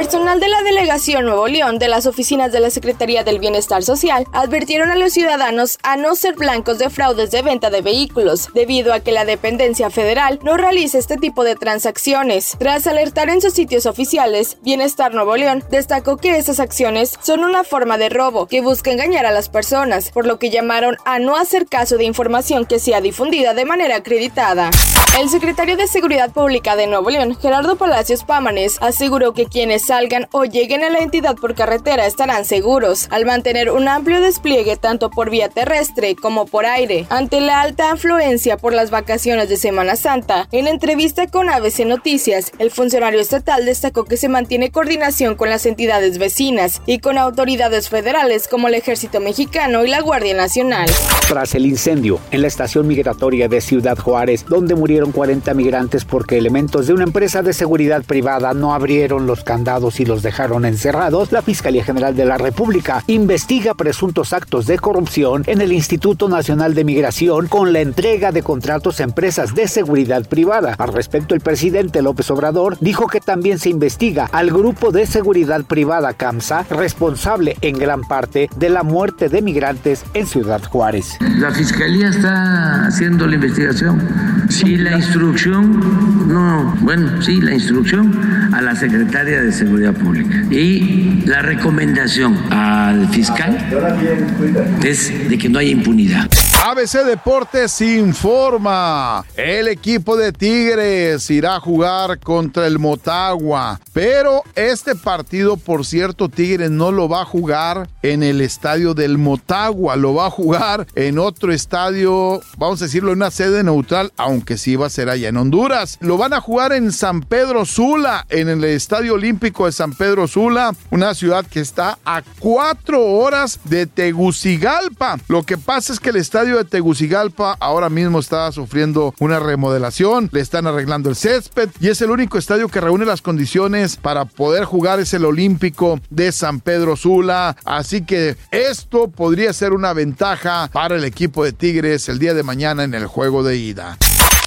Personal de la Delegación Nuevo León de las oficinas de la Secretaría del Bienestar Social advirtieron a los ciudadanos a no ser blancos de fraudes de venta de vehículos, debido a que la dependencia federal no realiza este tipo de transacciones. Tras alertar en sus sitios oficiales, Bienestar Nuevo León destacó que esas acciones son una forma de robo que busca engañar a las personas, por lo que llamaron a no hacer caso de información que sea difundida de manera acreditada. El secretario de Seguridad Pública de Nuevo León, Gerardo Palacios Pámanes, aseguró que quienes salgan o lleguen a la entidad por carretera estarán seguros, al mantener un amplio despliegue tanto por vía terrestre como por aire. Ante la alta afluencia por las vacaciones de Semana Santa, en entrevista con ABC Noticias, el funcionario estatal destacó que se mantiene coordinación con las entidades vecinas y con autoridades federales como el Ejército Mexicano y la Guardia Nacional. Tras el incendio en la estación migratoria de Ciudad Juárez, donde murieron 40 migrantes porque elementos de una empresa de seguridad privada no abrieron los candados y los dejaron encerrados, la Fiscalía General de la República investiga presuntos actos de corrupción en el Instituto Nacional de Migración con la entrega de contratos a empresas de seguridad privada. Al respecto, el presidente López Obrador dijo que también se investiga al grupo de seguridad privada CAMSA, responsable en gran parte de la muerte de migrantes en Ciudad Juárez. La Fiscalía está haciendo la investigación. Sí, la instrucción, no, bueno, sí, la instrucción a la secretaria de Seguridad Y la recomendación al fiscal es de que no haya impunidad. ABC Deportes informa. El equipo de Tigres irá a jugar contra el Motagua. Pero este partido, por cierto, Tigres no lo va a jugar en el estadio del Motagua. Lo va a jugar en otro estadio, vamos a decirlo, en una sede neutral, aunque sí va a ser allá en Honduras. Lo van a jugar en San Pedro Sula, en el Estadio Olímpico de San Pedro Sula, una ciudad que está a cuatro horas de Tegucigalpa. Lo que pasa es que el estadio de Tegucigalpa ahora mismo está sufriendo una remodelación, le están arreglando el césped y es el único estadio que reúne las condiciones para poder jugar. Es el Olímpico de San Pedro Sula, así que esto podría ser una ventaja para el equipo de Tigres el día de mañana en el juego de ida.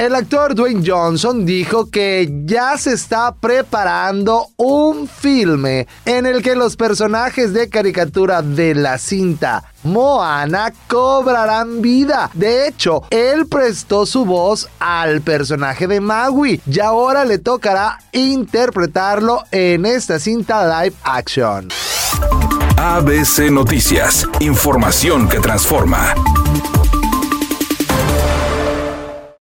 El actor Dwayne Johnson dijo que ya se está preparando un filme en el que los personajes de caricatura de la cinta Moana cobrarán vida. De hecho, él prestó su voz al personaje de Maui y ahora le tocará interpretarlo en esta cinta live action. ABC Noticias, información que transforma.